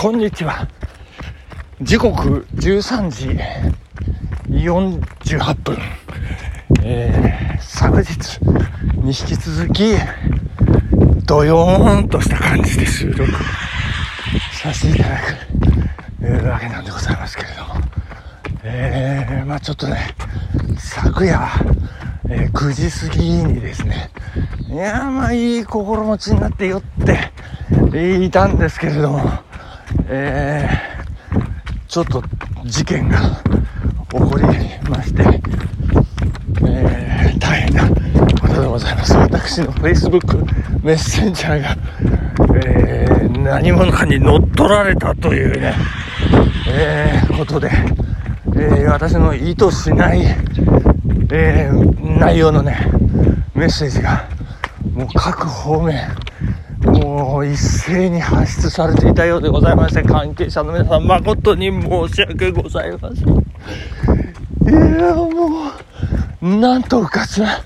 こんにちは。時刻13時48分。えー、昨日に引き続き、ドヨーンとした感じで収録させていただく、わけなんでございますけれども。えー、まあちょっとね、昨夜、えー、9時過ぎにですね、いやまあいい心持ちになって酔っていたんですけれども、えー、ちょっと事件が起こりまして、えー、大変なことでございます。私の Facebook メッセンジャーが、えー、何者かに乗っ取られたというね、えー、ことで、え私の意図しない、え内容のね、メッセージが、もう各方面、もう一斉に発出されていたようでございまして、関係者の皆さん、誠に申し訳ございません。いや、もう、なんとうかつな、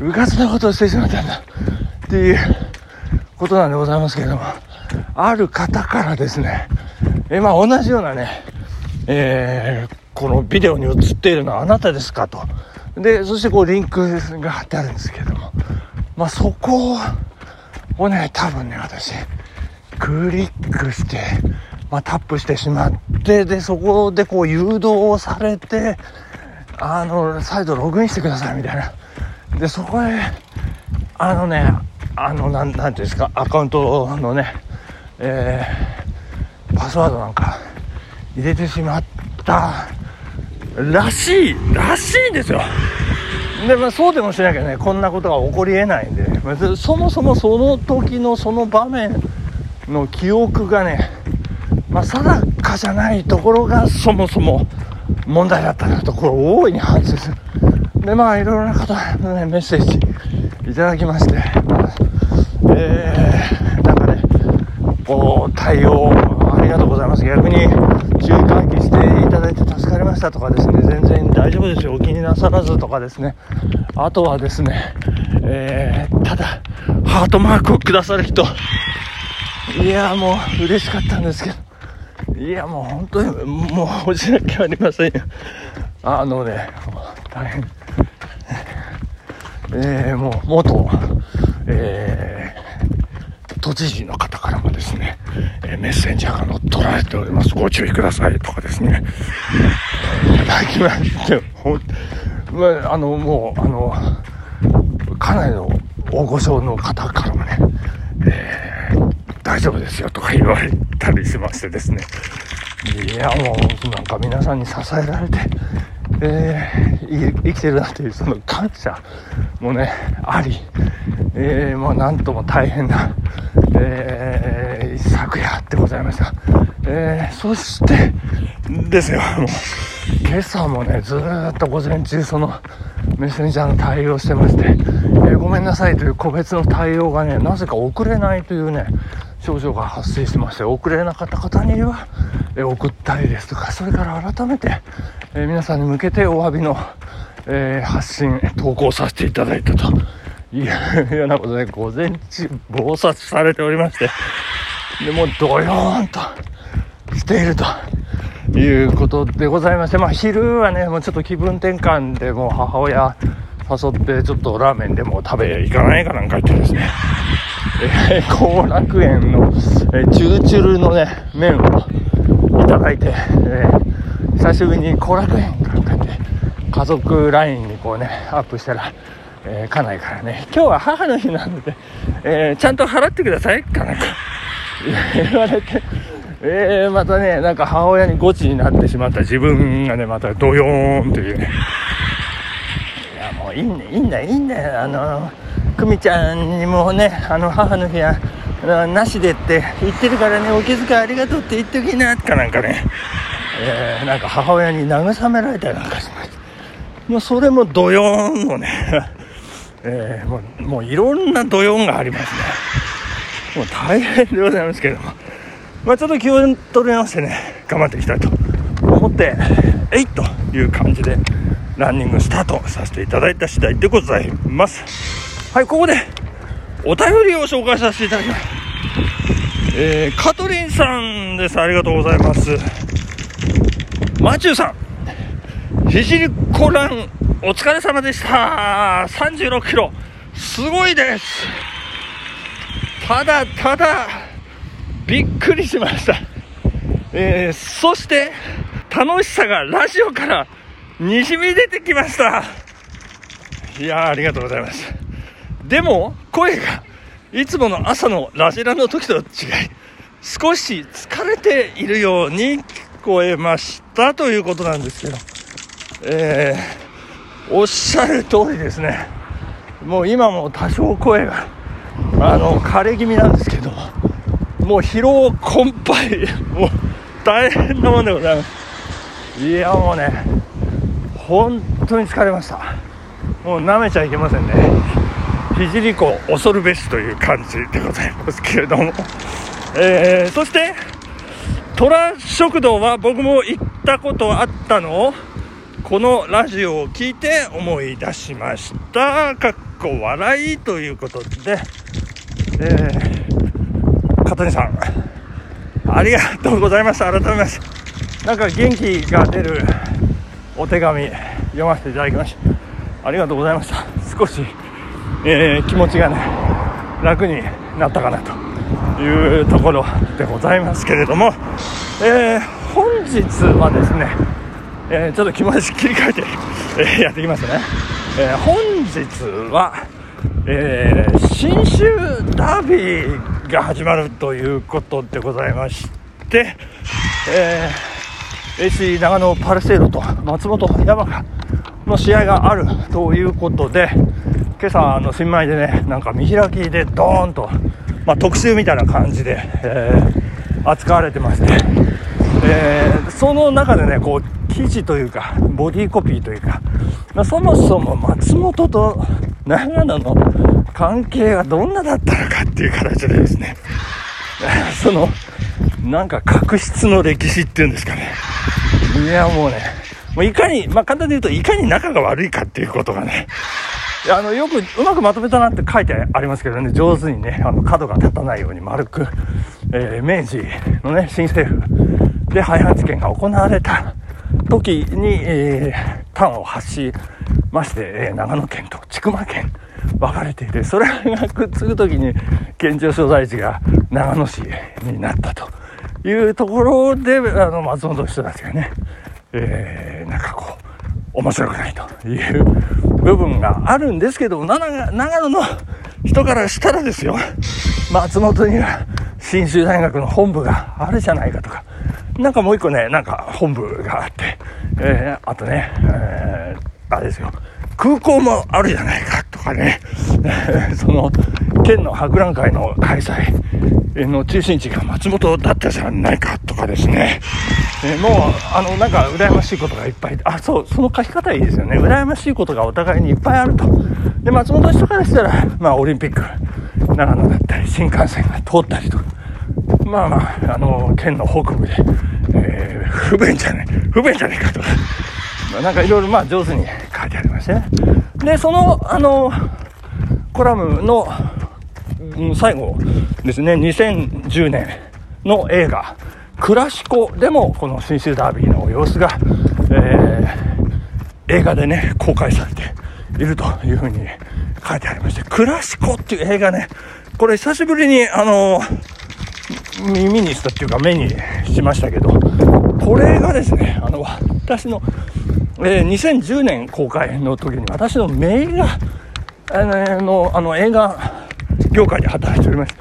うかつなことをしてしまったんだ、っていうことなんでございますけれども、ある方からですね、え、まあ同じようなね、えー、このビデオに映っているのはあなたですかと。で、そしてこうリンクが貼ってあるんですけれども、まあそこを、をね、多分ね、私、クリックして、まあ、タップしてしまって、で、そこでこう誘導されて、あの、再度ログインしてくださいみたいな。で、そこへ、あのね、あの、なん、なんていうんですか、アカウントのね、えー、パスワードなんか入れてしまったらしい、らしいんですよ。で、まあ、そうでもしなきゃねこんなことが起こりえないんで、まあ、そもそもその時のその場面の記憶がね、まあ、定かじゃないところがそもそも問題だったなところを大いに反省する。でまあいろいろな方の、ね、メッセージいただきまして、えー、なんかねこう対応りがとうございます。逆に注意喚起していただいて助かりましたとかですね全然大丈夫ですよ。お気になさらずとかですね。あとはですね、えー、ただハートマークをくださる人。いやもう嬉しかったんですけど。いやもう本当にもう申し訳ありませんよ。あのね大変。えー、もう元、えー、都知事の方からもですね、え、メッセンジャーが乗っ取られております。ご注意くださいとかですね、いただきまして、ほん、まあ、あの、もう、あの、かなりの大御所の方からもね、えー、大丈夫ですよとか言われたりしましてですね、いや、もう、なんか皆さんに支えられて、えー、生きてるなというその感謝もね、あり、えー、もうなんとも大変な、えー、昨夜でございました。えー、そしてですよ、もう、今朝もね、ずっと午前中そのメッセンジャーの対応してまして、えー、ごめんなさいという個別の対応がね、なぜか遅れないというね、症状が発生してまして、遅れなかった方には、えー、送ったりですとか、それから改めて、え、皆さんに向けてお詫びの、え、発信、投稿させていただいたというようなことで、午前中、暴殺されておりまして、で、もうドヨーンとしているということでございまして、まあ昼はね、もうちょっと気分転換でもう母親誘ってちょっとラーメンでも食べ行かないかなんか言ってですね、後楽園の、えー、チュルチュルのね、麺をいただいて、えー久しぶりに後楽園かかって家族 LINE にこうねアップしたら、えー、家内からね。今日は母の日なので、えー、ちゃんと払ってくださいかなんか言われて。えー、またねなんか母親にゴチになってしまった。自分がねまたドヨーンというね。いやもういいんだいいんだいいんだよ。あの久美ちゃんにもねあの母の日はなしでって言ってるからね。お気遣いありがとうって言っときなとかなんかね。えー、なんか母親に慰められたりなんかしました。もうそれもドヨーンのね、えー、もうもういろんなドヨーンがありますね。もう大変でございますけれども、まあ、ちょっと気を取り直してね、頑張っていきたいと思って、えいという感じでランニングスタートさせていただいた次第でございます。はい、ここでお便りを紹介させていただきます。えー、カトリンさんです。ありがとうございます。マチューさん、ひじりコラン、お疲れ様でした。36キロ、すごいです。ただただ、びっくりしました。えー、そして、楽しさがラジオからにじみ出てきました。いやありがとうございます。でも、声が、いつもの朝のラジラの時と違い、少し疲れているように聞こえましたということなんですけど、えー、おっしゃる通りですね。もう今も多少声が、あの、枯れ気味なんですけど、もう疲労困憊、もう大変なもんでございます。いや、もうね、本当に疲れました。もう舐めちゃいけませんね。聖湖恐るべしという感じでございますけれども、えー、そして虎食堂は僕も行ったことあったのこのラジオを聞いて思い出しました。かっこ笑いということで、えー、香谷さんありがとうございました。改めまして。なんか元気が出るお手紙読ませていただきました。ありがとうございました。少しえー、気持ちがね楽になったかなというところでございますけれども、えー、本日はですね、えー、ちょっと気持ち切り替えて、えー、やっていきますね、え本日は、え新州ダービーが始まるということでございまして、え AC 長野パルセイロと松本山雅の試合があるということで、今朝の新米でねなんか見開きでドーンと、まあ、特集みたいな感じで、えー、扱われてまして、えー、その中でねこう記事というかボディコピーというか、まあ、そもそも松本と長野の関係がどんなだったのかっていう形でですね。そのなんか確執の歴史っていうんですかね。いやもうねもういかに、まあ、簡単に言うといかに仲が悪いかっていうことがね。あの、よくうまくまとめたなって書いてありますけどね、上手にね、あの、角が立たないように丸く、えー、明治のね、新政府で廃藩置県が行われた。時に、えー、端を発しまして、えー、長野県と千曲県分かれていて、それがくっつく時に県庁所在地が長野市になったというところで、あの、松本の人たちがね、えー、なんかこう、面白くないという部分があるんですけど、長野の人からしたらですよ、松本には信州大学の本部があるじゃないかとか、なんかもう一個ね、なんか本部があって、えー、あとね、えー、あれですよ、空港もあるじゃないかとかね、その、県の博覧会の開催の中心地が松本だったじゃないかとかですね、えー、もう、あの、なんか羨ましいことがいっぱい、あ、そう、その書き方いいですよね。羨ましいことがお互いにいっぱいあると。で、松本人からしたら、まあ、オリンピック、長野だったり、新幹線が通ったりと。か、まあまあ、あの、県の北部で、えー、不便じゃない、不便じゃないかと。か、まあ、なんかいろいろまあ上手に書いてありまして。ね。で、その、あの、コラムの、うん、最後ですね、2010年の映画、クラシコでもこの新州ダービーの様子が、えー、映画でね、公開されているというふうに書いてありまして、クラシコっていう映画ね、これ久しぶりに、あの耳にしたっていうか目にしましたけど、これがですね、あの、私の、えー、2010年公開の時に私のメイが、あの、あの映画業界で働いております。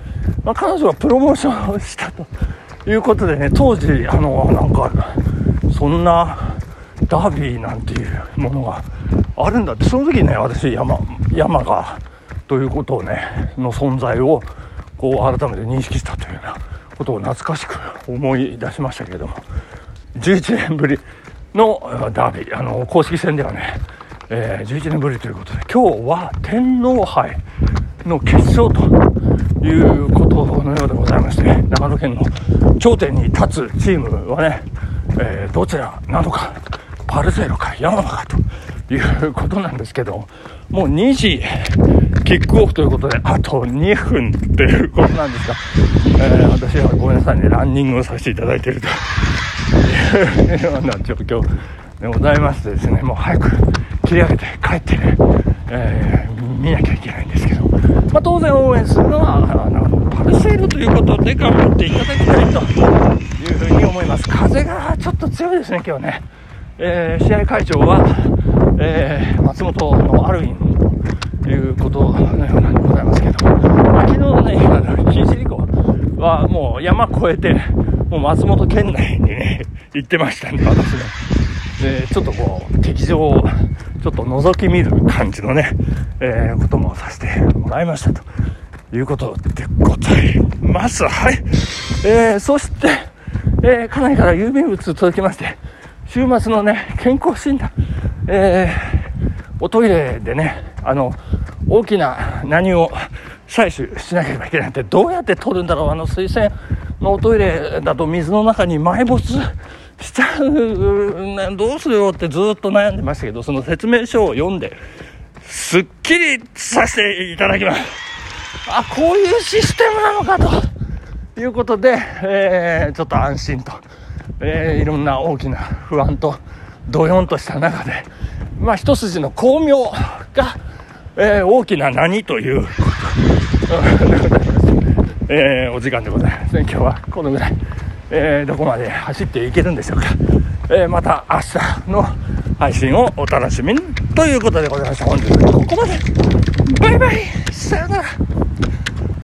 まあ、彼女はプロモーションをしたということでね、当時、あの、なんか、そんなダービーなんていうものがあるんだって、その時ね、私、山、山が、ということをね、の存在を、こう、改めて認識したというようなことを懐かしく思い出しましたけれども、11年ぶりのダービー、あの、公式戦ではね、えー、11年ぶりということで、今日は天皇杯の決勝ということのようでございまして、長野県の頂点に立つチームはね、えー、どちらなのか、パルセイロか山間かということなんですけど、もう2時キックオフということで、あと2分っていうことなんですが、えー、私はごめんなさいね、ランニングをさせていただいているというような状況でございましてですね、もう早く切り上げて帰ってね、えー、見なきゃいけないんですけど、まあ、当然応援するのは、あのパルセールということで頑張っていただきたいというふうに思います。風がちょっと強いですね、今日ね。えー、試合会長は、えー、松本のアルインということのようなんでございますけど、まあ、昨日のね、あの、新リ湖はもう山越えて、もう松本県内にね、行ってましたんで、私ね。で、ちょっとこう、敵場をちょっと覗き見る感じのね、えー、こともさせてもらいましたということでございます。はい。えー、そして、えー、家内から郵便物届きまして、週末のね、健康診断、えー、おトイレでね、あの、大きな何を採取しなければいけないって、どうやって取るんだろう、あの水洗のおトイレだと水の中に埋没しちゃう、どうするよってずっと悩んでましたけど、その説明書を読んで、すっきりさせていただきます。あ、こういうシステムなのかということで、えー、ちょっと安心と。えー、いろんな大きな不安とどよんとした中で、まあ、一筋の巧妙が、えー、大きな何という えー、お時間でございますね。今日はこのぐらい、え、どこまで走っていけるんでしょうか。え、また明日の配信をお楽しみにということでございました。本日はここまで。バイバイさよなら